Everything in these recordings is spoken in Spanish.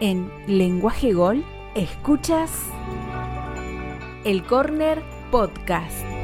En Lenguaje Gol escuchas el Corner Podcast.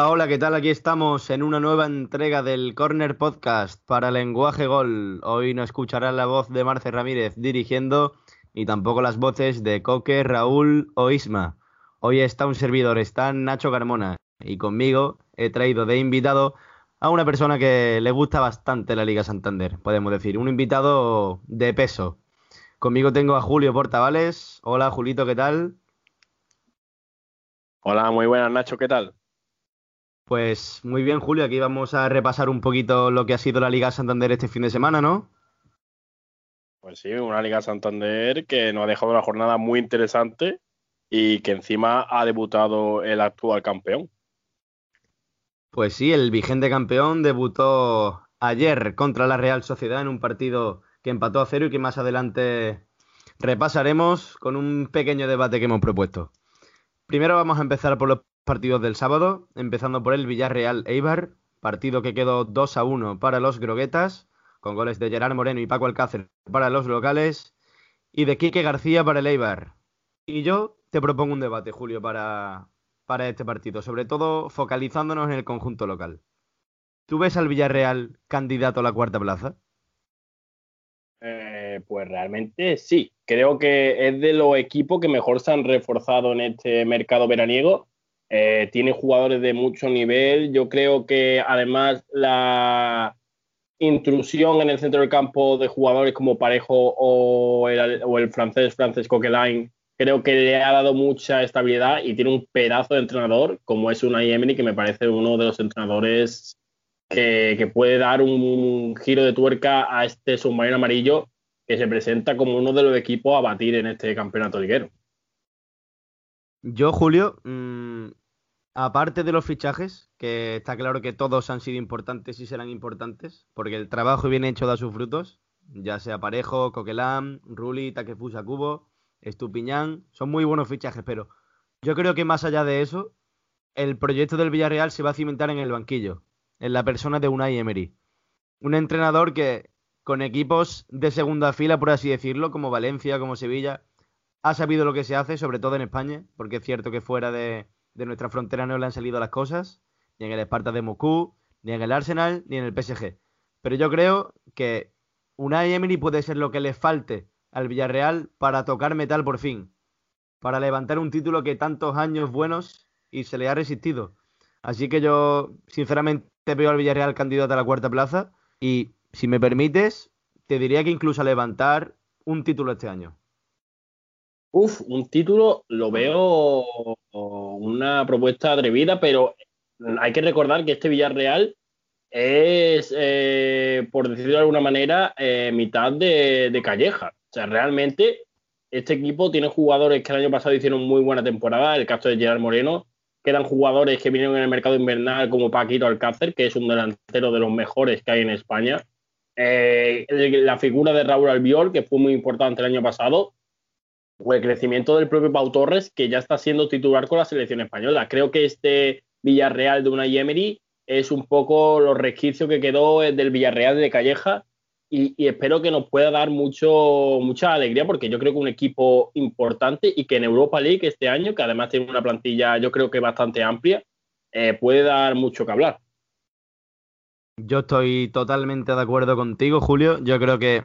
Hola, ¿qué tal? Aquí estamos en una nueva entrega del Corner Podcast para Lenguaje Gol. Hoy no escucharán la voz de Marce Ramírez dirigiendo y tampoco las voces de Coque, Raúl o Isma. Hoy está un servidor, está Nacho Carmona y conmigo he traído de invitado a una persona que le gusta bastante la Liga Santander, podemos decir, un invitado de peso. Conmigo tengo a Julio Portavales. Hola, Julito, ¿qué tal? Hola, muy buenas, Nacho, ¿qué tal? Pues muy bien, Julio, aquí vamos a repasar un poquito lo que ha sido la Liga Santander este fin de semana, ¿no? Pues sí, una Liga Santander que nos ha dejado una jornada muy interesante y que encima ha debutado el actual campeón. Pues sí, el vigente campeón debutó ayer contra la Real Sociedad en un partido que empató a cero y que más adelante repasaremos con un pequeño debate que hemos propuesto. Primero vamos a empezar por los partidos del sábado, empezando por el Villarreal Eibar, partido que quedó 2 a 1 para los Groguetas, con goles de Gerard Moreno y Paco Alcácer para los locales, y de Quique García para el Eibar. Y yo te propongo un debate, Julio, para, para este partido, sobre todo focalizándonos en el conjunto local. ¿Tú ves al Villarreal candidato a la cuarta plaza? Eh, pues realmente sí. Creo que es de los equipos que mejor se han reforzado en este mercado veraniego eh, tiene jugadores de mucho nivel. Yo creo que además la intrusión en el centro del campo de jugadores como Parejo o el, francés Frances Coquelin creo que le ha dado mucha estabilidad y tiene un pedazo de entrenador como es Unai Emery que me parece uno de los entrenadores que, que puede dar un giro de tuerca a este submarino amarillo que se presenta como uno de los equipos a batir en este campeonato liguero. Yo, Julio, mmm, aparte de los fichajes, que está claro que todos han sido importantes y serán importantes, porque el trabajo bien hecho da sus frutos, ya sea Parejo, Coquelán, Ruli, Takefusa Cubo, Estupiñán, son muy buenos fichajes, pero yo creo que más allá de eso, el proyecto del Villarreal se va a cimentar en el banquillo, en la persona de Unai Emery. Un entrenador que con equipos de segunda fila, por así decirlo, como Valencia, como Sevilla, ha sabido lo que se hace, sobre todo en España, porque es cierto que fuera de, nuestra frontera no le han salido las cosas, ni en el Esparta de Moscú, ni en el Arsenal, ni en el PSG. Pero yo creo que Unai Emery puede ser lo que le falte al Villarreal para tocar metal por fin, para levantar un título que tantos años buenos y se le ha resistido. Así que yo, sinceramente, veo al Villarreal candidato a la cuarta plaza y, si me permites, te diría que incluso a levantar un título este año. Uf, un título lo veo una propuesta atrevida, pero hay que recordar que este Villarreal es, eh, por decirlo de alguna manera, eh, mitad de, Calleja. O sea, realmente este equipo tiene jugadores que el año pasado hicieron muy buena temporada, el caso de Gerard Moreno, quedan jugadores que vinieron en el mercado invernal como Paquito Alcácer, que es un delantero de los mejores que hay en España. Eh, la figura de Raúl Albiol, que fue muy importante el año pasado, o el crecimiento del propio Pau Torres, que ya está siendo titular con la selección española. Creo que este Villarreal de una Emery es un poco los resquicios que quedó del Villarreal de Calleja y, espero que nos pueda dar mucho, mucha alegría porque yo creo que un equipo importante y que en Europa League este año, que además tiene una plantilla yo creo que bastante amplia, eh, puede dar mucho que hablar. Yo estoy totalmente de acuerdo contigo, Julio. Yo creo que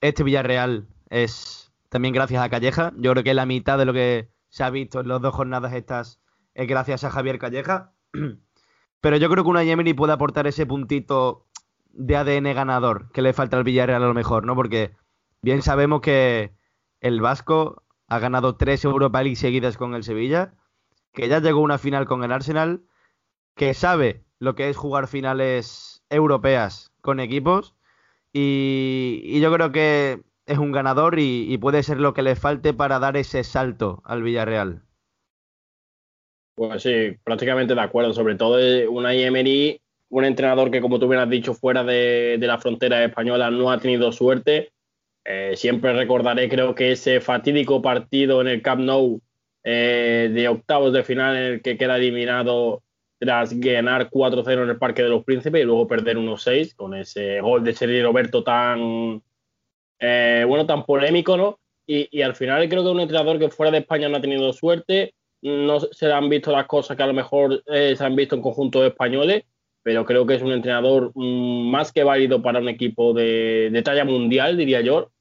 este Villarreal es también gracias a Calleja. Yo creo que la mitad de lo que se ha visto en las dos jornadas estas es gracias a Javier Calleja. Pero yo creo que una Emery puede aportar ese puntito de ADN ganador que le falta al Villarreal a lo mejor, ¿no? Porque bien sabemos que el Vasco ha ganado tres Europa League seguidas con el Sevilla, que ya llegó a una final con el Arsenal, que sabe lo que es jugar finales europeas con equipos y yo creo que es un ganador y, puede ser lo que le falte para dar ese salto al Villarreal. Pues sí, prácticamente de acuerdo. Sobre todo una Emery, un entrenador que, como tú bien has dicho, fuera de, la frontera española no ha tenido suerte. Eh, siempre recordaré, creo que ese fatídico partido en el Camp Nou eh, de octavos de final en el que queda eliminado tras ganar 4-0 en el Parque de los Príncipes y luego perder 1-6 con ese gol de Sergio Roberto tan, eh, bueno, tan polémico, ¿no? Y, al final creo que un entrenador que fuera de España no ha tenido suerte, no se han visto las cosas que a lo mejor se han visto en conjuntos españoles pero creo que es un entrenador mm, más que válido para un equipo de, talla mundial, diría yo.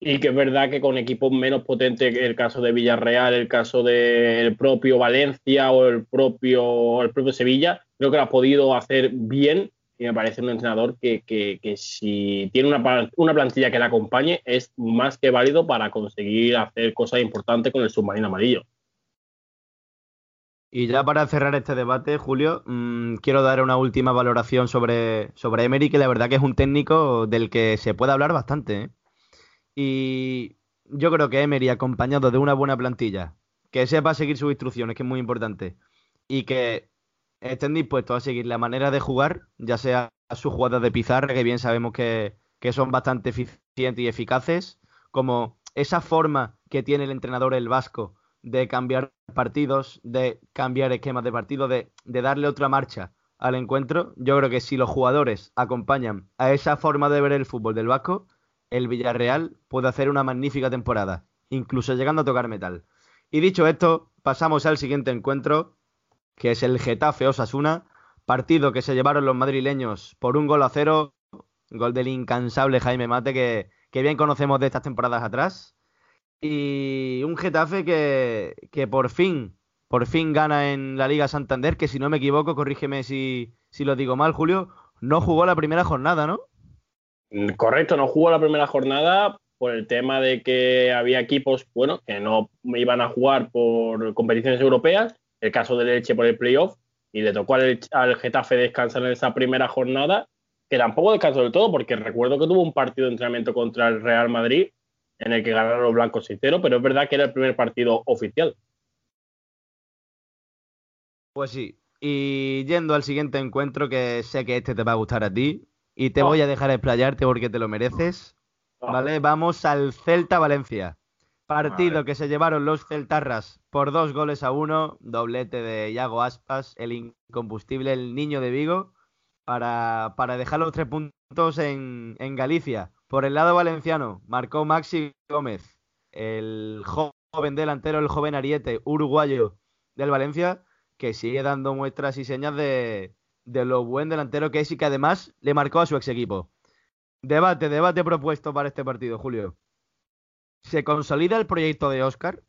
Y que es verdad que con equipos menos potentes, el caso de Villarreal, el caso del propio Valencia o el propio, el propio Sevilla, creo que lo ha podido hacer bien y me parece un entrenador que, que, si tiene una, una, plantilla que le acompañe es más que válido para conseguir hacer cosas importantes con el submarino amarillo. Y ya para cerrar este debate, Julio, mm, quiero dar una última valoración sobre, sobre Emery, que la verdad que es un técnico del que se puede hablar bastante. ¿eh? Y yo creo que Emery, acompañado de una buena plantilla, que sepa seguir sus instrucciones, que es muy importante, y que estén dispuestos a seguir la manera de jugar, ya sea sus jugadas de pizarra, que bien sabemos que, que son bastante eficientes y eficaces, como esa forma que tiene el entrenador el vasco de cambiar partidos, de cambiar esquemas de partido, de, darle otra marcha al encuentro. Yo creo que si los jugadores acompañan a esa forma de ver el fútbol del Vasco, el Villarreal puede hacer una magnífica temporada, incluso llegando a tocar metal. Y dicho esto, pasamos al siguiente encuentro, que es el Getafe Osasuna, partido que se llevaron los madrileños por un gol a cero, gol del incansable Jaime Mate, que, que bien conocemos de estas temporadas atrás. Y un Getafe que, por fin, por fin gana en la Liga Santander, que si no me equivoco, corrígeme si, si lo digo mal, Julio, no jugó la primera jornada, ¿no? Mm, correcto, no jugó la primera jornada por el tema de que había equipos, bueno, que no iban a jugar por competiciones europeas, el caso de Leche por el playoff, y le tocó al, al Getafe descansar en esa primera jornada, que tampoco descansó del todo, porque recuerdo que tuvo un partido de entrenamiento contra el Real Madrid en el que ganaron los blancos 6 pero es verdad que era el primer partido oficial. Pues sí. Y yendo al siguiente encuentro, que sé que este te va a gustar a ti, y te oh. voy a dejar explayarte porque te lo mereces. Oh. ¿Vale? Vamos al Celta Valencia. Partido que se llevaron los Celtarras por dos goles a uno, doblete de Iago Aspas, el incombustible, el niño de Vigo, para, para dejar los tres puntos en, en Galicia. Por el lado valenciano, marcó Maxi Gómez, el joven delantero, el joven ariete uruguayo del Valencia, que sigue dando muestras y señas de, lo buen delantero que es y que además le marcó a su ex equipo. Debate, debate propuesto para este partido, Julio. ¿Se consolida el proyecto de Oscar?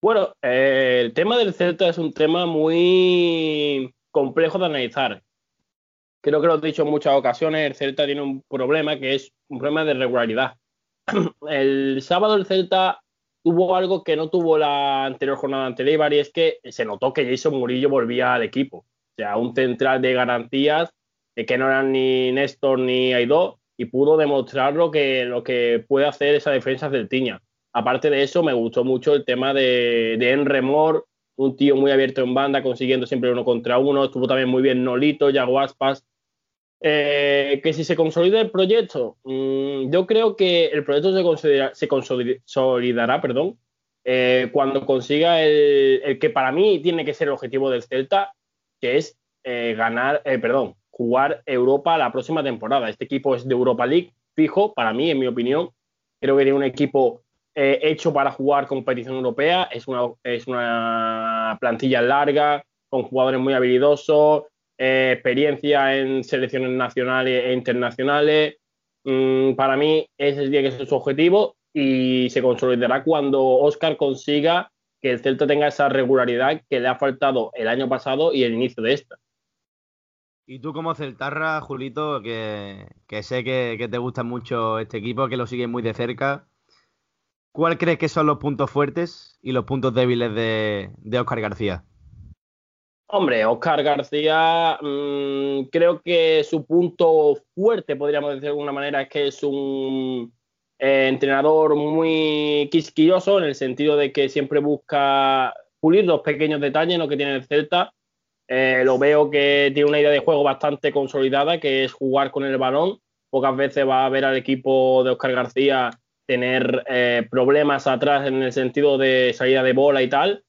Bueno, eh, el tema del Celta es un tema muy complejo de analizar creo que lo he dicho en muchas ocasiones, el Celta tiene un problema que es un problema de regularidad. El sábado el Celta tuvo algo que no tuvo la anterior jornada anterior y es que se notó que Jason Murillo volvía al equipo. O sea, un central de garantías que no eran ni Néstor ni Aidó y pudo demostrar lo que, lo que puede hacer esa defensa del Tiña. Aparte de eso, me gustó mucho el tema de, de Enremor, un tío muy abierto en banda, consiguiendo siempre uno contra uno. Estuvo también muy bien Nolito, Yago Aspas, eh, que si se consolida el proyecto, mm, yo creo que el proyecto se, consolidará perdón, eh, cuando consiga el, que para mí tiene que ser el objetivo del Celta, que es eh, ganar, perdón, jugar Europa la próxima temporada. Este equipo es de Europa League, fijo, para mí, en mi opinión. Creo que tiene un equipo hecho para jugar competición europea. Es una, es una plantilla larga, con jugadores muy habilidosos, eh, experiencia en selecciones nacionales e internacionales. Mm, para mí ese tiene que ser su objetivo y se consolidará cuando Oscar consiga que el Celta tenga esa regularidad que le ha faltado el año pasado y el inicio de esta. Y tú como Celtarra, Julito, que, sé que, te gusta mucho este equipo, que lo sigues muy de cerca, ¿cuál crees que son los puntos fuertes y los puntos débiles de, de Oscar García? Hombre, Oscar García, mm, creo que su punto fuerte, podríamos decir de alguna manera, es que es un eh, entrenador muy quisquilloso en el sentido de que siempre busca pulir los pequeños detalles, lo que tiene el Celta. Eh, lo veo que tiene una idea de juego bastante consolidada, que es jugar con el balón. Pocas veces va a ver al equipo de Oscar García tener eh, problemas atrás en el sentido de salida de bola y tal.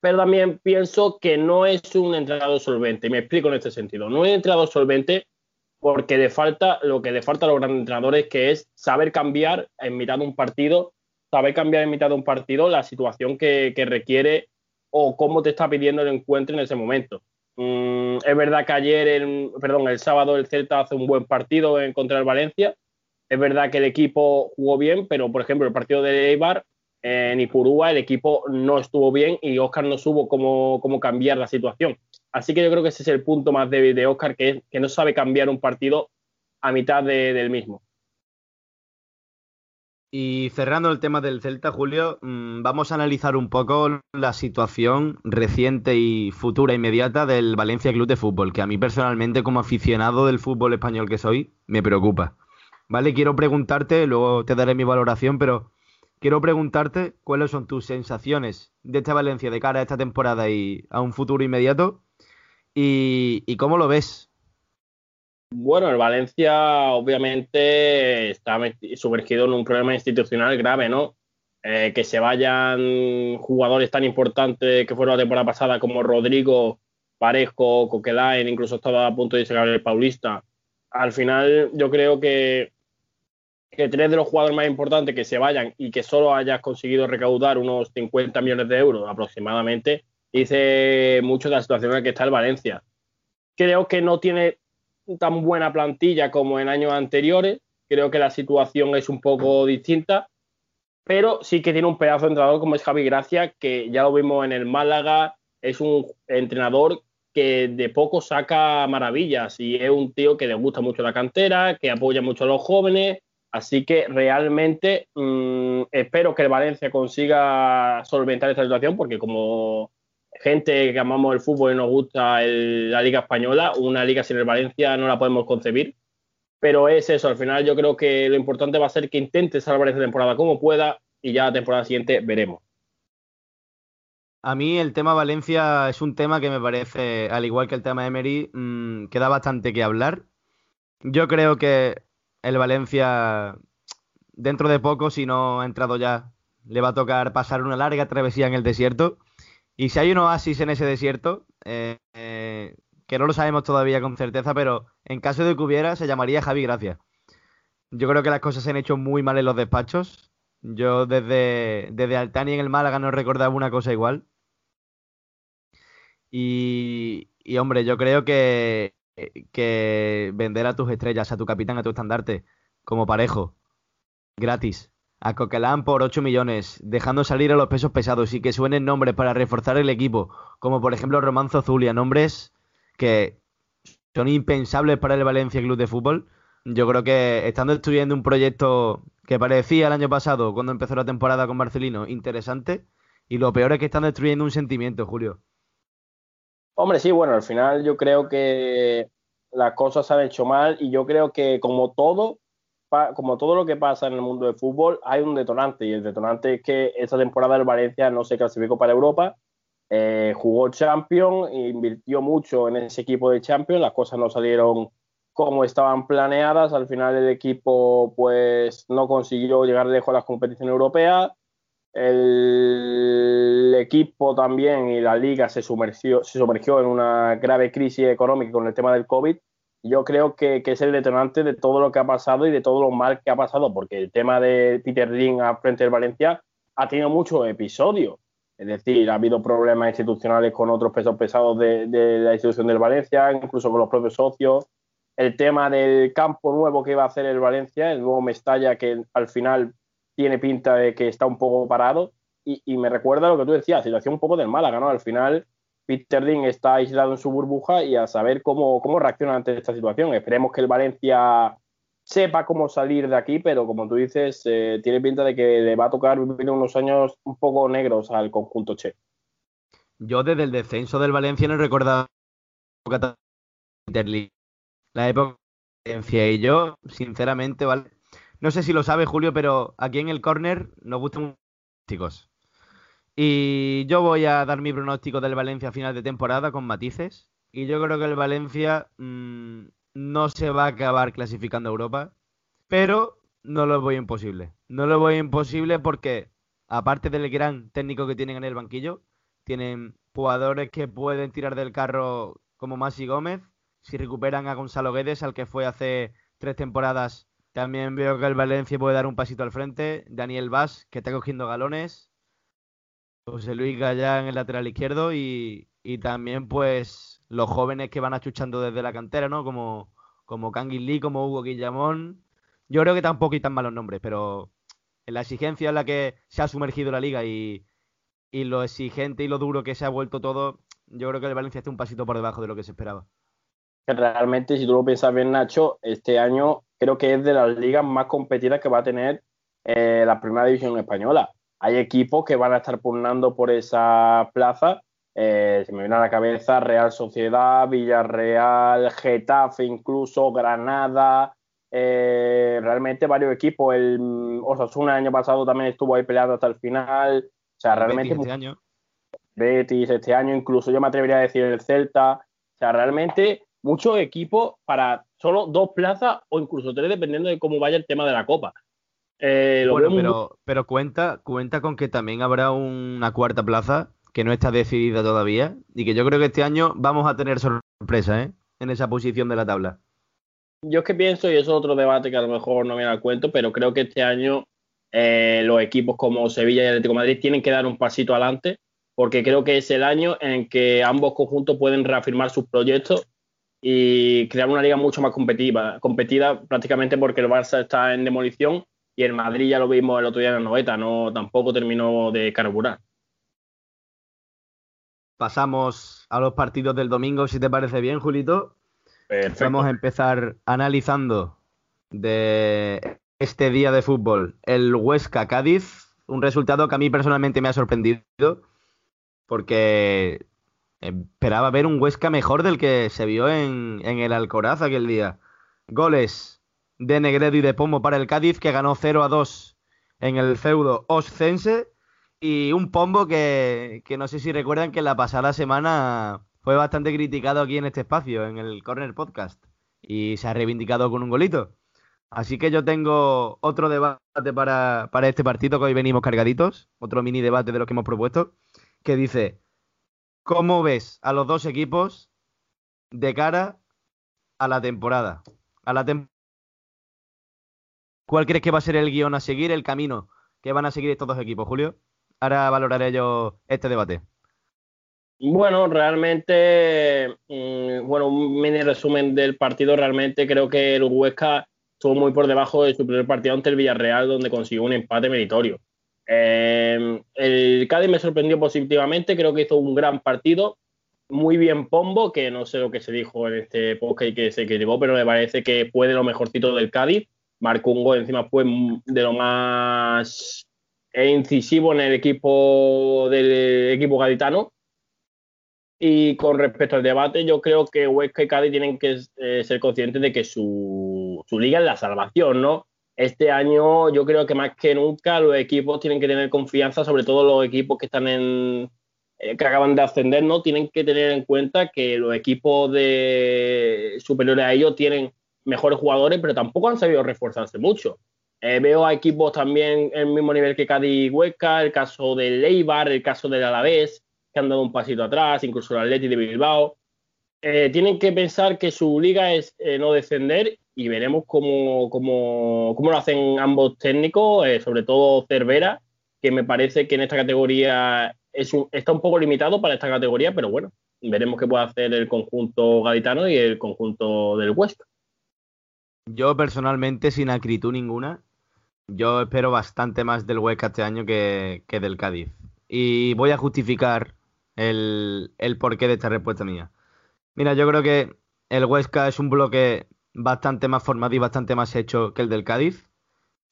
Pero también pienso que no es un entrenador solvente. Me explico en este sentido. No es un entrenador solvente porque le falta lo que le falta a los grandes entrenadores, que es saber cambiar en mitad de un partido, saber cambiar en mitad de un partido la situación que, requiere o cómo te está pidiendo el encuentro en ese momento. Mm, es verdad que ayer, el, perdón, el sábado el Celta hace un buen partido en contra el Valencia. Es verdad que el equipo jugó bien, pero por ejemplo el partido de Eibar en Ipurúa el equipo no estuvo bien y Oscar no supo cómo, cómo cambiar la situación. Así que yo creo que ese es el punto más débil de Oscar, que es que no sabe cambiar un partido a mitad del mismo. Y cerrando el tema del Celta, Julio, mm, vamos a analizar un poco la situación reciente y futura inmediata del Valencia Club de Fútbol, que a mí personalmente, como aficionado del fútbol español que soy, me preocupa. Vale, quiero preguntarte, luego te daré mi valoración, pero quiero preguntarte cuáles son tus sensaciones de esta Valencia de cara a esta temporada y a un futuro inmediato ¿Y, cómo lo ves? Bueno, el Valencia obviamente está sumergido en un problema institucional grave, ¿no? Eh, que se vayan jugadores tan importantes que fueron la temporada pasada como Rodrigo, Parejo, Coquelin, incluso estaba a punto de llegar el Paulista. Al final yo creo que, que tres de los jugadores más importantes que se vayan y que solo hayas conseguido recaudar unos 50 millones de euros aproximadamente, dice mucho de la situación en la que está el Valencia. Creo que no tiene tan buena plantilla como en años anteriores. Creo que la situación es un poco distinta, pero sí que tiene un pedazo de entrenador como es Javi Gracia, que ya lo vimos en el Málaga. Es un entrenador que de poco saca maravillas y es un tío que le gusta mucho la cantera, que apoya mucho a los jóvenes. Así que realmente mm, espero que el Valencia consiga solventar esta situación, porque como gente que amamos el fútbol y nos gusta la Liga Española, una liga sin el Valencia no la podemos concebir. Pero es eso, al final yo creo que lo importante va a ser que intente salvar esta temporada como pueda y ya la temporada siguiente veremos. A mí el tema Valencia es un tema que me parece, al igual que el tema Emery, mmm, que bastante que hablar. Yo creo que el Valencia, dentro de poco, si no ha entrado ya, le va a tocar pasar una larga travesía en el desierto. Y si hay un oasis en ese desierto, eh, eh, que no lo sabemos todavía con certeza, pero en caso de que hubiera, se llamaría Javi Gracia. Yo creo que las cosas se han hecho muy mal en los despachos. Yo desde, desde Altani en el Málaga no recordaba una cosa igual. Y, y hombre, yo creo que, que vender a tus estrellas, a tu capitán, a tu estandarte, como parejo, gratis, a Coquelin por 8 millones, dejando salir a los pesos pesados y que suenen nombres para reforzar el equipo, como por ejemplo Romanzo Zulia, nombres que son impensables para el Valencia Club de Fútbol. Yo creo que estando estudiando un proyecto que parecía el año pasado, cuando empezó la temporada con Marcelino, interesante, y lo peor es que están destruyendo un sentimiento, Julio. Hombre, sí, bueno, al final yo creo que las cosas se han hecho mal y yo creo que como todo, como todo lo que pasa en el mundo del fútbol, hay un detonante y el detonante es que esta temporada el Valencia no se clasificó para Europa, eh, jugó Champions, invirtió mucho en ese equipo de Champions, las cosas no salieron como estaban planeadas, al final el equipo pues no consiguió llegar lejos a las competiciones europeas, el equipo también y la liga se sumergió, se sumergió en una grave crisis económica con el tema del COVID yo creo que, es el detonante de todo lo que ha pasado y de todo lo mal que ha pasado, porque el tema de Peter Lin a frente del Valencia ha tenido muchos episodios. Es decir, ha habido problemas institucionales con otros pesos pesados de, la institución del Valencia, incluso con los propios socios. El tema del campo nuevo que iba a hacer el Valencia, el nuevo Mestalla, que al final tiene pinta de que está un poco parado. Y, y me recuerda lo que tú decías, situación un poco del Málaga, ¿no? Al final Peter Lin está aislado en su burbuja y a saber cómo, cómo reacciona ante esta situación. Esperemos que el Valencia sepa cómo salir de aquí, pero como tú dices, eh, tiene pinta de que le va a tocar vivir unos años un poco negros al conjunto Che. Yo desde el descenso del Valencia no Lin. La época de Valencia y yo, sinceramente, ¿vale? No sé si lo sabe Julio, pero aquí en el corner nos gustan chicos. Y yo voy a dar mi pronóstico del Valencia a final de temporada con matices. Y yo creo que el Valencia mm, no se va a acabar clasificando a Europa, pero no lo voy imposible. No lo voy imposible porque, aparte del gran técnico que tienen en el banquillo, tienen jugadores que pueden tirar del carro como Masi Gómez. Si recuperan a Gonzalo Guedes, al que fue hace tres temporadas, también veo que el Valencia puede dar un pasito al frente. Daniel Vaz, que está cogiendo galones. José Luis Gallán en el lateral izquierdo y, y también pues los jóvenes que van achuchando desde la cantera, ¿no? Como, como Kangin Lee, como Hugo Guillamón. Yo creo que tampoco y tan malos nombres, pero en la exigencia en la que se ha sumergido la liga y, y lo exigente y lo duro que se ha vuelto todo, yo creo que el Valencia está un pasito por debajo de lo que se esperaba. Realmente, si tú lo piensas bien, Nacho, este año creo que es de las ligas más competidas que va a tener eh, la primera división española. Hay equipos que van a estar pugnando por esa plaza. Eh, se me viene a la cabeza Real Sociedad, Villarreal, Getafe, incluso Granada. Eh, realmente varios equipos. El Osasuna el año pasado también estuvo ahí peleando hasta el final. O sea, realmente. Betis este año. Betis este año, incluso yo me atrevería a decir el Celta. O sea, realmente muchos equipos para solo dos plazas o incluso tres, dependiendo de cómo vaya el tema de la Copa. Eh, bueno, pero, pero cuenta, cuenta con que también habrá una cuarta plaza que no está decidida todavía y que yo creo que este año vamos a tener sorpresa ¿eh? en esa posición de la tabla. Yo es que pienso, y eso es otro debate que a lo mejor no viene al cuento, pero creo que este año eh, los equipos como Sevilla y Atlético de Madrid tienen que dar un pasito adelante, porque creo que es el año en que ambos conjuntos pueden reafirmar sus proyectos y crear una liga mucho más competitiva, competida prácticamente porque el Barça está en demolición y el Madrid ya lo vimos el otro día en la noveta, no tampoco terminó de carburar. Pasamos a los partidos del domingo, si te parece bien, Julito. Vamos a empezar analizando de este día de fútbol el Huesca Cádiz, un resultado que a mí personalmente me ha sorprendido porque esperaba ver un Huesca mejor del que se vio en, el Alcoraz aquel día. Goles de Negredo y de Pomo para el Cádiz, que ganó 0 a 2 en el feudo Oscense. Y un Pombo que, que no sé si recuerdan que la pasada semana fue bastante criticado aquí en este espacio, en el Corner Podcast. Y se ha reivindicado con un golito. Así que yo tengo otro debate para, para este partido que hoy venimos cargaditos, otro mini debate de lo que hemos propuesto, que dice, ¿Cómo ves a los dos equipos de cara a la temporada? A la ¿Cuál crees que va a ser el guion a seguir, el camino que van a seguir estos dos equipos, Julio? Ahora valoraré yo este debate. Bueno, realmente, mm, bueno, un mini resumen del partido. Realmente creo que el Huesca estuvo muy por debajo de su primer partido ante el Villarreal, donde consiguió un empate meritorio. Eh, el Cádiz me sorprendió positivamente, creo que hizo un gran partido, muy bien Pombo, que no sé lo que se dijo en este podcast y que se llevó, pero me parece que fue de lo mejorcito del Cádiz. Marcó un gol, encima fue de lo más incisivo en el equipo del equipo gaditano. Y con respecto al debate, yo creo que Huesca y Cádiz tienen que eh, ser conscientes de que su, su liga es la salvación, ¿no? este año yo creo que más que nunca los equipos tienen que tener confianza, sobre todo los equipos que están en eh, que acaban de ascender, ¿no? Tienen que tener en cuenta que los equipos de superiores a ellos tienen mejores jugadores, pero tampoco han sabido reforzarse mucho. Eh, veo a equipos también el mismo nivel que Cádiz y Huesca, el caso del Eibar, el caso del Alavés, que han dado un pasito atrás, incluso el Atleti de Bilbao. Eh, tienen que pensar que su liga es no descender y veremos cómo, cómo, cómo lo hacen ambos técnicos, eh, sobre todo Cervera, que me parece que en esta categoría es está un poco limitado para esta categoría, pero bueno, veremos qué puede hacer el conjunto gaditano y el conjunto del Huesca. Yo personalmente, sin acritud ninguna, yo espero bastante más del Huesca este año que, que del Cádiz. Y voy a justificar el, el porqué de esta respuesta mía. Mira, yo creo que el Huesca es un bloque bastante más formado y bastante más hecho que el del Cádiz.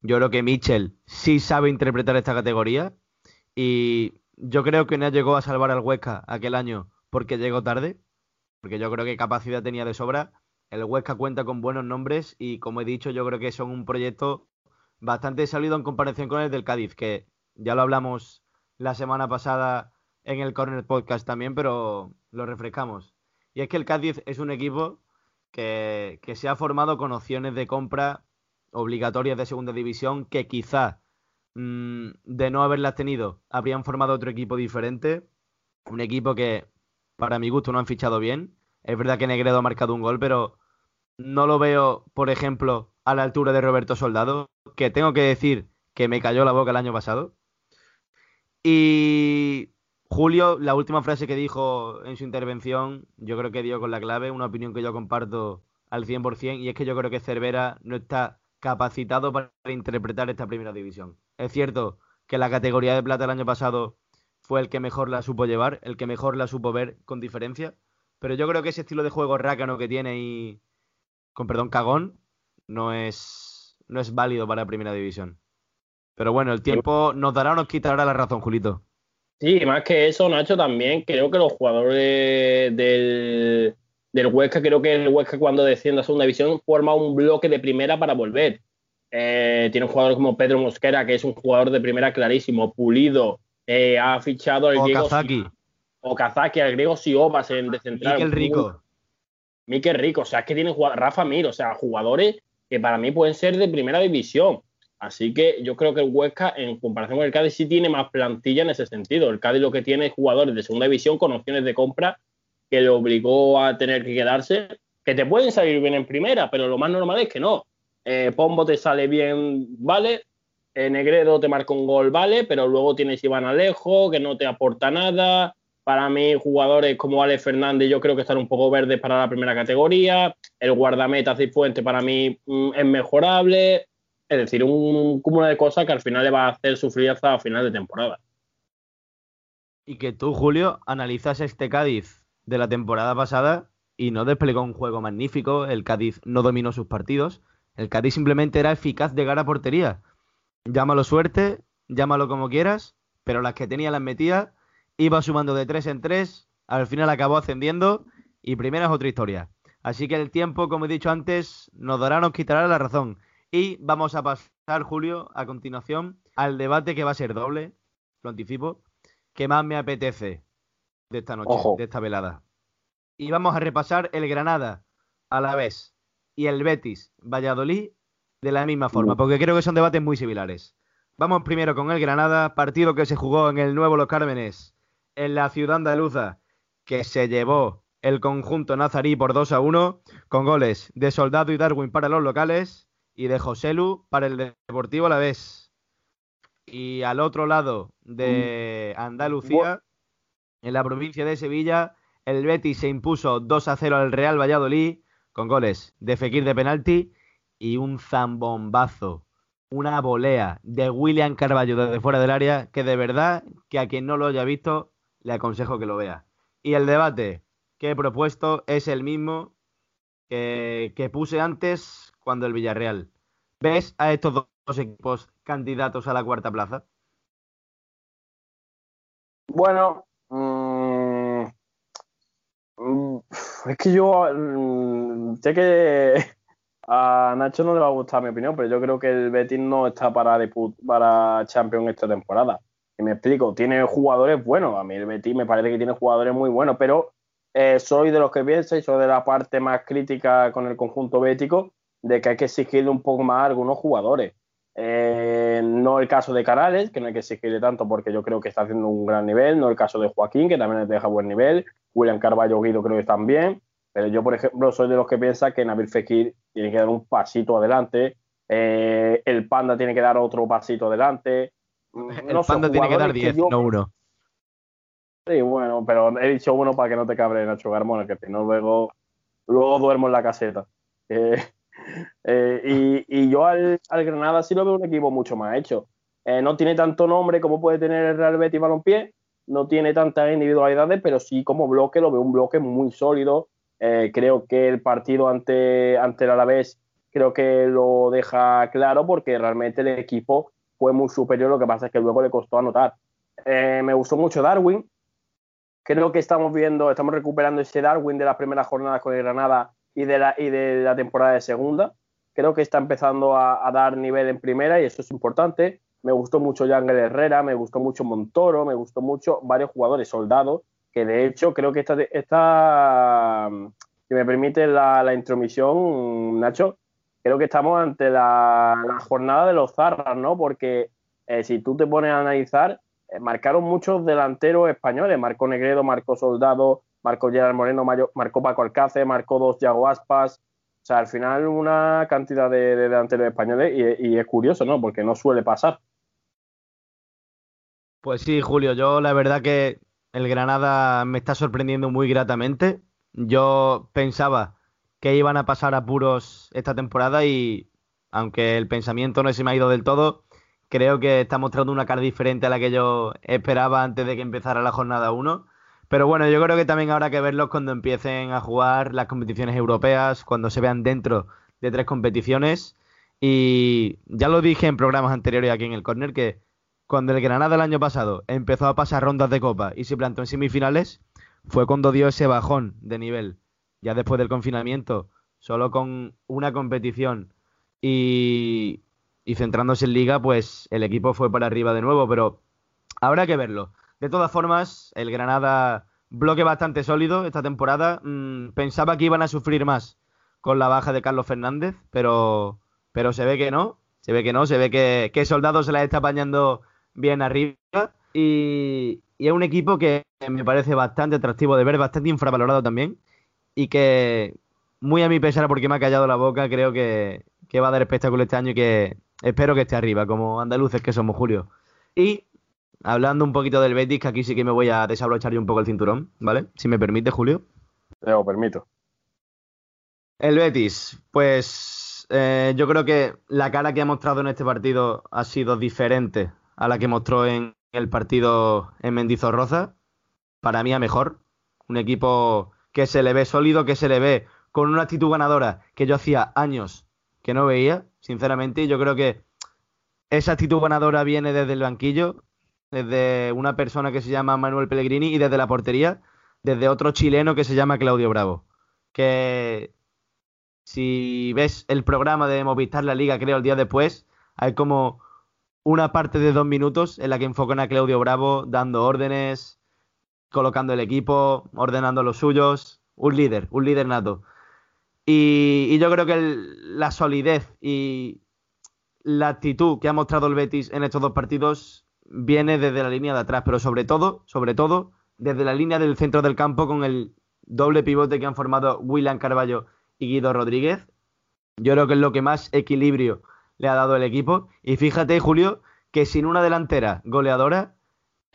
Yo creo que Mitchell sí sabe interpretar esta categoría y yo creo que no llegó a salvar al Huesca aquel año porque llegó tarde, porque yo creo que capacidad tenía de sobra. El Huesca cuenta con buenos nombres y como he dicho, yo creo que son un proyecto bastante sólido en comparación con el del Cádiz, que ya lo hablamos la semana pasada en el Corner Podcast también, pero lo refrescamos. Y es que el Cádiz es un equipo que, se ha formado con opciones de compra obligatorias de segunda división que quizá mm, de no haberlas tenido habrían formado otro equipo diferente. Un equipo que para mi gusto no han fichado bien. Es verdad que Negredo ha marcado un gol, pero no lo veo, por ejemplo, a la altura de Roberto Soldado, que tengo que decir que me cayó la boca el año pasado. Y Julio, la última frase que dijo en su intervención, yo creo que dio con la clave, una opinión que yo comparto al 100%, y es que yo creo que Cervera no está capacitado para interpretar esta primera división. Es cierto que la categoría de plata el año pasado fue el que mejor la supo llevar, el que mejor la supo ver con diferencia, pero yo creo que ese estilo de juego rácano que tiene y, con perdón, cagón, no es, no es válido para la primera división. Pero bueno, el tiempo nos dará o nos quitará la razón, Julito. Sí, más que eso, Nacho, también creo que los jugadores del, del Huesca, creo que el Huesca cuando desciende a segunda división forma un bloque de primera para volver. Eh, tiene un jugador como Pedro Mosquera, que es un jugador de primera clarísimo, pulido, eh, ha fichado al Okazaki, al griego Siobas en de central. Miquel Rico. Miquel Rico, o sea, es que tiene Rafa Mir, o sea, jugadores que para mí pueden ser de primera división. Así que yo creo que el Huesca, en comparación con el Cádiz, sí tiene más plantilla en ese sentido. El Cádiz lo que tiene es jugadores de segunda división con opciones de compra que le obligó a tener que quedarse, que te pueden salir bien en primera, pero lo más normal es que no. Eh, Pombo te sale bien, vale. Eh, Negredo te marca un gol, vale, pero luego tienes Iván Alejo, que no te aporta nada. Para mí, jugadores como Ale Fernández, yo creo que están un poco verdes para la primera categoría. El guardameta Cifuente, para mí, mm, es mejorable. Es decir, un, cúmulo de cosas que al final le va a hacer sufrir hasta final de temporada. Y que tú, Julio, analizas este Cádiz de la temporada pasada y no desplegó un juego magnífico. El Cádiz no dominó sus partidos. El Cádiz simplemente era eficaz de cara a portería. Llámalo suerte, llámalo como quieras, pero las que tenía las metía. Iba sumando de tres en tres. Al final acabó ascendiendo. Y primera es otra historia. Así que el tiempo, como he dicho antes, nos dará, nos quitará la razón. Y vamos a pasar, Julio, a continuación al debate que va a ser doble, lo anticipo, que más me apetece de esta noche, de esta velada. Y vamos a repasar el Granada a la vez y el Betis Valladolid de la misma forma, porque creo que son debates muy similares. Vamos primero con el Granada, partido que se jugó en el Nuevo Los Cármenes, en la ciudad andaluza, que se llevó el conjunto nazarí por 2 a 1, con goles de Soldado y Darwin para los locales y de José Lu para el Deportivo la vez. Y al otro lado de Andalucía, en la provincia de Sevilla, el Betis se impuso 2 a 0 al Real Valladolid con goles de Fekir de penalti y un zambombazo, una volea de William Carballo desde fuera del área que de verdad que a quien no lo haya visto le aconsejo que lo vea. Y el debate que he propuesto es el mismo que, puse antes cuando el Villarreal. ¿Ves a estos dos equipos candidatos a la cuarta plaza? Bueno, mm, mm, es que yo mm, sé que a Nacho no le va a gustar mi opinión, pero yo creo que el Betis no está para, para Champions esta temporada. Y me explico, tiene jugadores buenos. A mí el Betis me parece que tiene jugadores muy buenos, pero eh, soy de los que piensa y soy de la parte más crítica con el conjunto bético de que hay que exigirle un poco más a algunos jugadores. Eh, no el caso de Carales, que no hay que exigirle tanto porque yo creo que está haciendo un gran nivel, no el caso de Joaquín, que también deja buen nivel, William Carballo Guido creo que bien, pero yo, por ejemplo, soy de los que piensa que Nabil Fekir tiene que dar un pasito adelante, eh, el Panda tiene que dar otro pasito adelante. El Panda tiene que dar 10, no uno. Sí, bueno, pero he dicho uno para que no te cabre Nacho Garmona, que si no luego, luego duermo en la caseta. Eh, eh, y, yo al, Granada sí lo veo un equipo mucho más hecho. Eh, no tiene tanto nombre como puede tener el Real Betis Balompié, no tiene tantas individualidades, pero sí como bloque lo veo un bloque muy sólido. Eh, creo que el partido ante, ante el Alavés creo que lo deja claro porque realmente el equipo fue muy superior, lo que pasa es que luego le costó anotar. me gustó mucho Darwin, creo que estamos viendo, estamos recuperando ese Darwin de las primeras jornadas con el Granada y de la, y de la temporada de segunda. Creo que está empezando a, dar nivel en primera y eso es importante. me gustó mucho Yangel Herrera, me gustó mucho Montoro, me gustó mucho varios jugadores soldados, que de hecho creo que esta, esta si me permite la, intromisión, Nacho, creo que estamos ante la, jornada de los zarras, ¿no? Porque eh, si tú te pones a analizar, eh, marcaron muchos delanteros españoles, marcó Negredo, marcó Soldado, marcó Gerard Moreno, marcó Paco Alcácer, marcó dos Yago Aspas, o sea, al final una cantidad de, delanteros españoles y, es curioso, ¿no? Porque no suele pasar. Pues sí, Julio, yo la verdad que el Granada me está sorprendiendo muy gratamente. Yo pensaba que iban a pasar apuros esta temporada y aunque el pensamiento no se me ha ido del todo, creo que está mostrando una cara diferente a la que yo esperaba antes de que empezara la jornada 1 pero bueno, yo creo que también habrá que verlos cuando empiecen a jugar las competiciones europeas, cuando se vean dentro de tres competiciones. Y ya lo dije en programas anteriores aquí en el Corner que cuando el Granada el año pasado empezó a pasar rondas de copa y se plantó en semifinales, fue cuando dio ese bajón de nivel. Ya después del confinamiento, solo con una competición y, y centrándose en liga, pues el equipo fue para arriba de nuevo, pero habrá que verlo. De todas formas, el Granada bloque bastante sólido esta temporada. Mm, pensaba que iban a sufrir más con la baja de Carlos Fernández, pero, pero se ve que no. Se ve que no, se ve que, que Soldado se la está apañando bien arriba. Y, es un equipo que me parece bastante atractivo de ver, bastante infravalorado también. Y que, muy a mi pesar, porque me ha callado la boca, creo que, que va a dar espectáculo este año y que espero que esté arriba, como andaluces que somos, Julio. Y hablando un poquito del Betis, que aquí sí que me voy a desabrochar yo un poco el cinturón, ¿vale? Si me permite, Julio. Te lo permito. El Betis, pues eh, yo creo que la cara que ha mostrado en este partido ha sido diferente a la que mostró en el partido en Mendizorroza. Para mí a mejor. Un equipo que se le ve sólido, que se le ve con una actitud ganadora que yo hacía años que no veía, sinceramente. Y yo creo que esa actitud ganadora viene desde el banquillo, desde una persona que se llama Manuel Pellegrini y desde la portería, desde otro chileno que se llama Claudio Bravo. Que si ves el programa de Movistar La Liga, creo, el día después, hay como una parte de dos minutos en la que enfocan a Claudio Bravo dando órdenes, colocando el equipo, ordenando los suyos. Un líder, un líder nato. Y, yo creo que la solidez y la actitud que ha mostrado el Betis en estos dos partidos viene desde la línea de atrás, pero sobre todo, sobre todo, desde la línea del centro del campo con el doble pivote que han formado William Carballo y Guido Rodríguez. Yo creo que es lo que más equilibrio le ha dado el equipo. Y fíjate, Julio, que sin una delantera goleadora,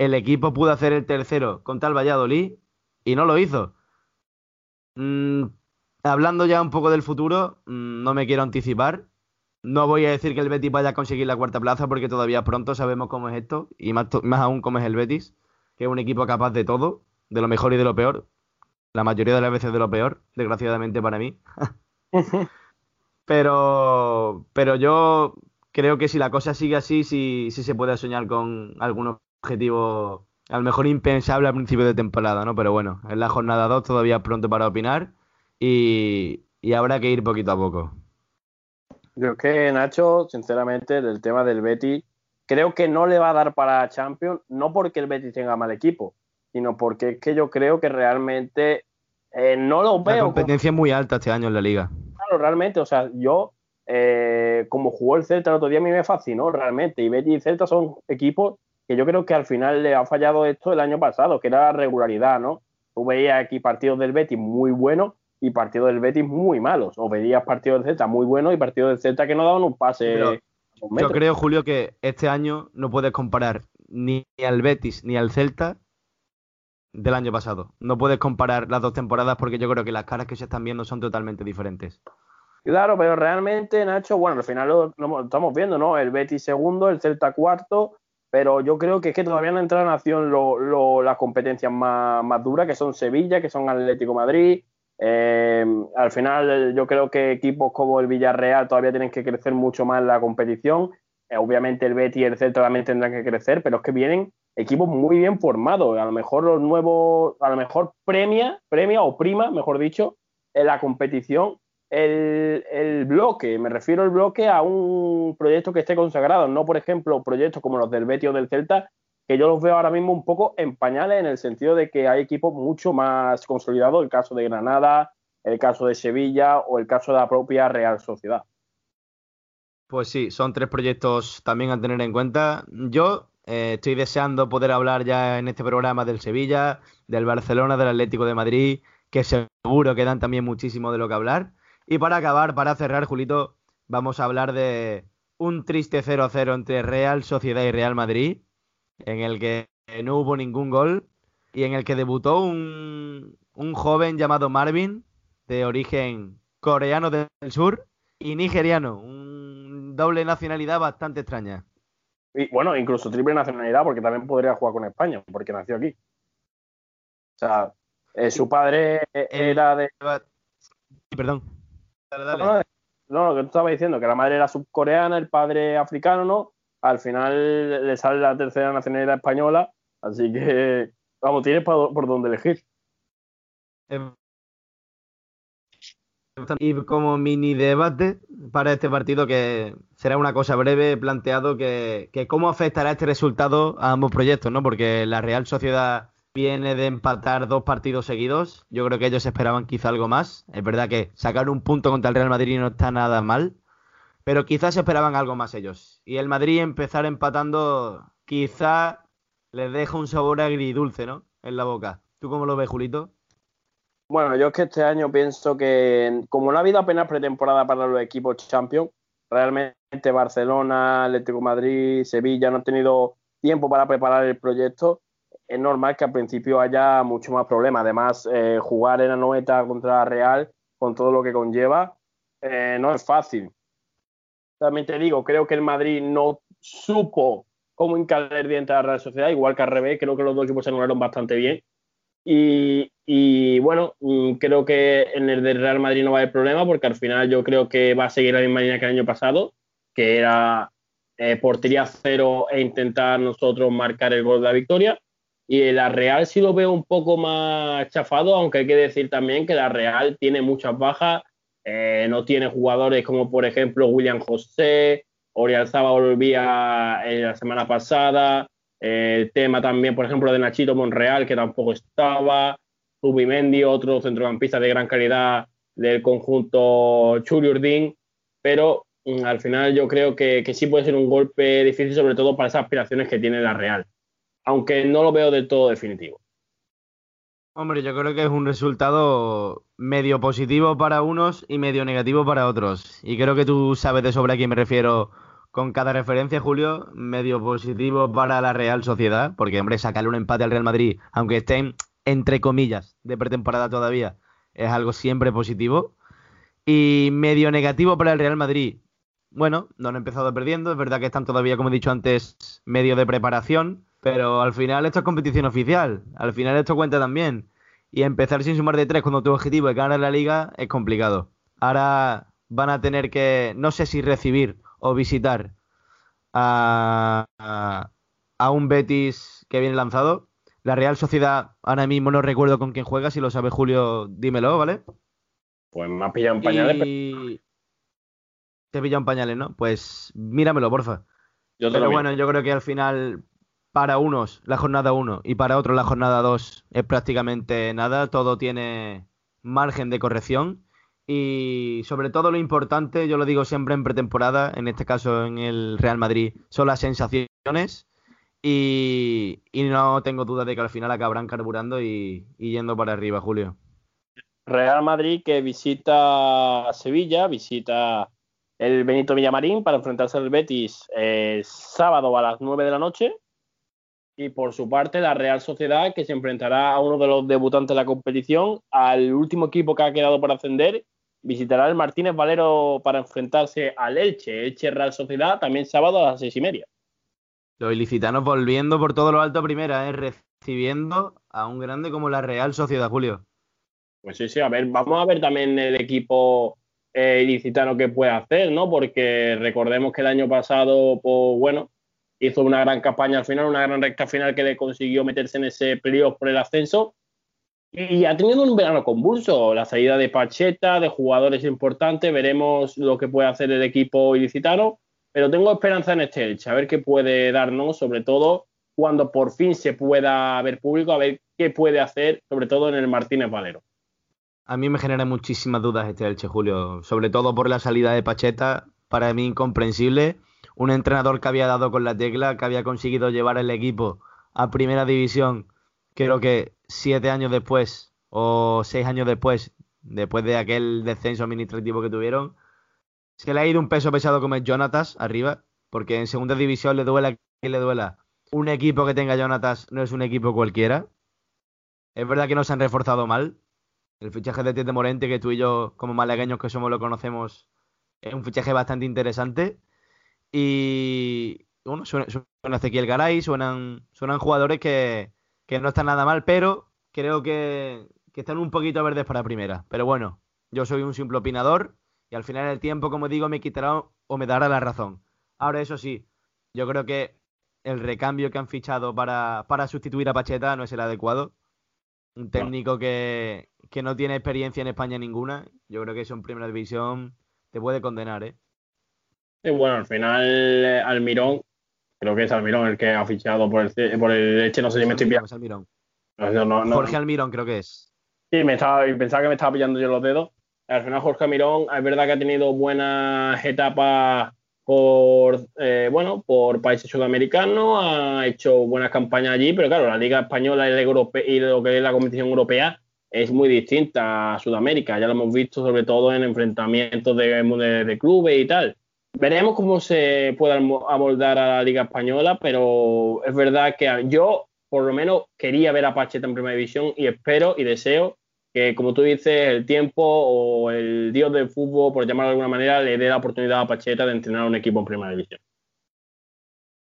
el equipo pudo hacer el tercero contra el Valladolid y no lo hizo. Mm, hablando ya un poco del futuro, mm, no me quiero anticipar, no voy a decir que el Betis vaya a conseguir la cuarta plaza porque todavía pronto sabemos cómo es esto y más, aún cómo es el Betis, que es un equipo capaz de todo, de lo mejor y de lo peor. La mayoría de las veces de lo peor, desgraciadamente para mí. pero, pero yo creo que si la cosa sigue así, sí, sí se puede soñar con algún objetivo a lo mejor impensable al principio de temporada, ¿no? Pero bueno, en la jornada 2 todavía pronto para opinar y, y habrá que ir poquito a poco. Yo es que Nacho, sinceramente, del tema del Betis, creo que no le va a dar para Champions, no porque el Betis tenga mal equipo, sino porque es que yo creo que realmente eh, no lo veo. La competencia muy alta este año en la liga. Claro, realmente, o sea, yo, eh, como jugó el Celta el otro día, a mí me fascinó realmente. Y Betis y Celta son equipos que yo creo que al final le ha fallado esto el año pasado, que era la regularidad, ¿no? Tú veías aquí partidos del Betis muy buenos y partidos del Betis muy malos. O veías partidos del Celta muy buenos y partidos del Celta que no daban un pase. yo creo, Julio, que este año no puedes comparar ni al Betis ni al Celta del año pasado. No puedes comparar las dos temporadas porque yo creo que las caras que se están viendo son totalmente diferentes. Claro, pero realmente, Nacho, bueno, al final lo, estamos viendo, ¿no? El Betis segundo, el Celta cuarto, pero yo creo que es que todavía no entra en acción las competencias más, más duras, que son Sevilla, que son Atlético Madrid, eh, al final yo creo que equipos como el Villarreal todavía tienen que crecer mucho más en la competición. Eh, obviamente el Betis y el Celta también tendrán que crecer, pero es que vienen equipos muy bien formados. A lo mejor los nuevos, a lo mejor premia, premia o prima, mejor dicho, en la competición el, bloque, me refiero el bloque a un proyecto que esté consagrado, no por ejemplo proyectos como los del Betis o del Celta, que yo los veo ahora mismo un poco en pañales en el sentido de que hay equipos mucho más consolidados, el caso de Granada, el caso de Sevilla o el caso de la propia Real Sociedad. Pues sí, son tres proyectos también a tener en cuenta. Yo eh, estoy deseando poder hablar ya en este programa del Sevilla, del Barcelona, del Atlético de Madrid, que seguro que dan también muchísimo de lo que hablar. Y para acabar, para cerrar, Julito, vamos a hablar de un triste 0-0 entre Real Sociedad y Real Madrid, en el que no hubo ningún gol y en el que debutó un, un joven llamado Marvin, de origen coreano del sur y nigeriano, un doble nacionalidad bastante extraña. Y bueno, incluso triple nacionalidad, porque también podría jugar con España, porque nació aquí. O sea, eh, su padre era de. Perdón. No, lo que tú estabas diciendo, que la madre era subcoreana, el padre africano, ¿no? Al final le sale la tercera nacionalidad española, así que, vamos, tienes por, por dónde elegir. Y como mini debate para este partido, que será una cosa breve, he planteado que, que, cómo afectará este resultado a ambos proyectos, ¿no? Porque la Real Sociedad viene de empatar dos partidos seguidos. Yo creo que ellos esperaban quizá algo más. Es verdad que sacar un punto contra el Real Madrid no está nada mal, pero quizás esperaban algo más ellos. Y el Madrid empezar empatando quizá les deja un sabor agridulce, ¿no? En la boca. ¿Tú cómo lo ves, Julito? Bueno, yo es que este año pienso que, como no ha habido apenas pretemporada para los equipos Champions, realmente Barcelona, Atlético Madrid, Sevilla no han tenido tiempo para preparar el proyecto es normal que al principio haya mucho más problemas. Además, eh, jugar en la noeta contra Real, con todo lo que conlleva, eh, no es fácil. También te digo, creo que el Madrid no supo cómo encarar diente a la Real Sociedad, igual que al revés, creo que los dos equipos se anularon bastante bien. Y, bueno, mm, creo que en el del Real Madrid no va a haber problema, porque al final yo creo que va a seguir la misma línea que el año pasado, que era eh, portería cero e intentar nosotros marcar el gol de la victoria. Y la Real sí lo veo un poco más chafado, aunque hay que decir también que la Real tiene muchas bajas, eh, no tiene jugadores como por ejemplo William José, Orialzaba volvía eh, la semana pasada, el tema también, por ejemplo, de Nachito Monreal, que tampoco estaba, Rubimendi, otro centrocampista de gran calidad del conjunto Churiurdin, pero mm, al final yo creo que, que sí puede ser un golpe difícil, sobre todo para esas aspiraciones que tiene la Real aunque no lo veo del todo definitivo. Hombre, yo creo que es un resultado medio positivo para unos y medio negativo para otros. Y creo que tú sabes de sobre a quién me refiero con cada referencia, Julio. Medio positivo para la Real Sociedad, porque, hombre, sacarle un empate al Real Madrid, aunque estén entre comillas de pretemporada todavía, es algo siempre positivo. Y medio negativo para el Real Madrid. Bueno, no han empezado perdiendo, es verdad que están todavía, como he dicho antes, medio de preparación pero al final esto es competición oficial. Al final esto cuenta también. Y empezar sin sumar de tres cuando tu objetivo es ganar la liga es complicado. Ahora van a tener que, no sé si recibir o visitar a, a, un Betis que viene lanzado. La Real Sociedad, ahora mismo no recuerdo con quién juega. Si lo sabe Julio, dímelo, ¿vale? Pues me ha pillado en pañales. Y... Te he pillado en pañales, ¿no? Pues míramelo, porfa. Pero bueno, yo creo que al final para unos la jornada 1 y para otros la jornada 2 es prácticamente nada, todo tiene margen de corrección y sobre todo lo importante, yo lo digo siempre en pretemporada, en este caso en el Real Madrid, son las sensaciones y, no tengo duda de que al final acabarán carburando y, yendo para arriba, Julio. Real Madrid que visita Sevilla, visita el Benito Villamarín para enfrentarse al Betis el sábado a las 9 de la noche y por su parte, la Real Sociedad, que se enfrentará a uno de los debutantes de la competición, al último equipo que ha quedado por ascender, visitará el Martínez Valero para enfrentarse al Elche, Elche Real Sociedad, también sábado a las seis y media. Los ilicitanos volviendo por todo lo alto a primera, ¿eh? recibiendo a un grande como la Real Sociedad, Julio. Pues sí, sí, a ver, vamos a ver también el equipo eh, ilicitano que puede hacer, ¿no? Porque recordemos que el año pasado, pues bueno, hizo una gran campaña al final, una gran recta final que le consiguió meterse en ese playoff por el ascenso. Y ha tenido un verano convulso, la salida de Pacheta, de jugadores importantes, veremos lo que puede hacer el equipo ilicitano, pero tengo esperanza en este Elche, a ver qué puede darnos, sobre todo cuando por fin se pueda ver público, a ver qué puede hacer, sobre todo en el Martínez Valero. A mí me genera muchísimas dudas este Elche, Julio, sobre todo por la salida de Pacheta, para mí incomprensible. Un entrenador que había dado con la tecla, que había conseguido llevar el equipo a primera división, creo que siete años después o seis años después, después de aquel descenso administrativo que tuvieron, se le ha ido un peso pesado como es Jonatas arriba, porque en segunda división le duela que le duela. Un equipo que tenga Jonatas no es un equipo cualquiera. Es verdad que no se han reforzado mal. El fichaje de Tete Morente, que tú y yo, como malagueños que somos, lo conocemos, es un fichaje bastante interesante. Y bueno, suena, suena Ezequiel Garay, suenan, suenan jugadores que, que no están nada mal, pero creo que, están un poquito verdes para primera. Pero bueno, yo soy un simple opinador y al final del tiempo, como digo, me quitará o me dará la razón. Ahora, eso sí, yo creo que el recambio que han fichado para, para sustituir a Pacheta no es el adecuado. Un técnico que, que, no tiene experiencia en España ninguna. Yo creo que eso en primera división te puede condenar, ¿eh? Y bueno, al final eh, Almirón, creo que es Almirón el que ha fichado por el, por el Eche, no sé si me estoy pillando. Jorge Almirón creo que es. Sí, me estaba, pensaba que me estaba pillando yo los dedos. Al final Jorge Almirón es verdad que ha tenido buenas etapas por eh, bueno por países sudamericanos, ha hecho buenas campañas allí, pero claro, la Liga Española y, y lo que es la competición europea es muy distinta a Sudamérica. Ya lo hemos visto sobre todo en enfrentamientos de, de clubes y tal. Veremos cómo se puede amoldar a la Liga Española, pero es verdad que yo por lo menos quería ver a Pacheta en primera división y espero y deseo que, como tú dices, el tiempo o el dios del fútbol, por llamarlo de alguna manera, le dé la oportunidad a Pacheta de entrenar a un equipo en primera división.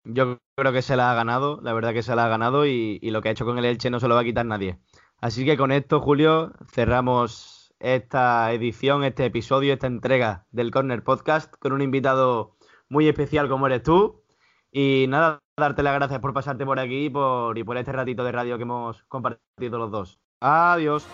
Yo creo que se la ha ganado, la verdad que se la ha ganado y, lo que ha hecho con el Elche no se lo va a quitar nadie. Así que con esto, Julio, cerramos esta edición, este episodio, esta entrega del Corner Podcast con un invitado muy especial como eres tú. Y nada, darte las gracias por pasarte por aquí y por, y por este ratito de radio que hemos compartido los dos. Adiós.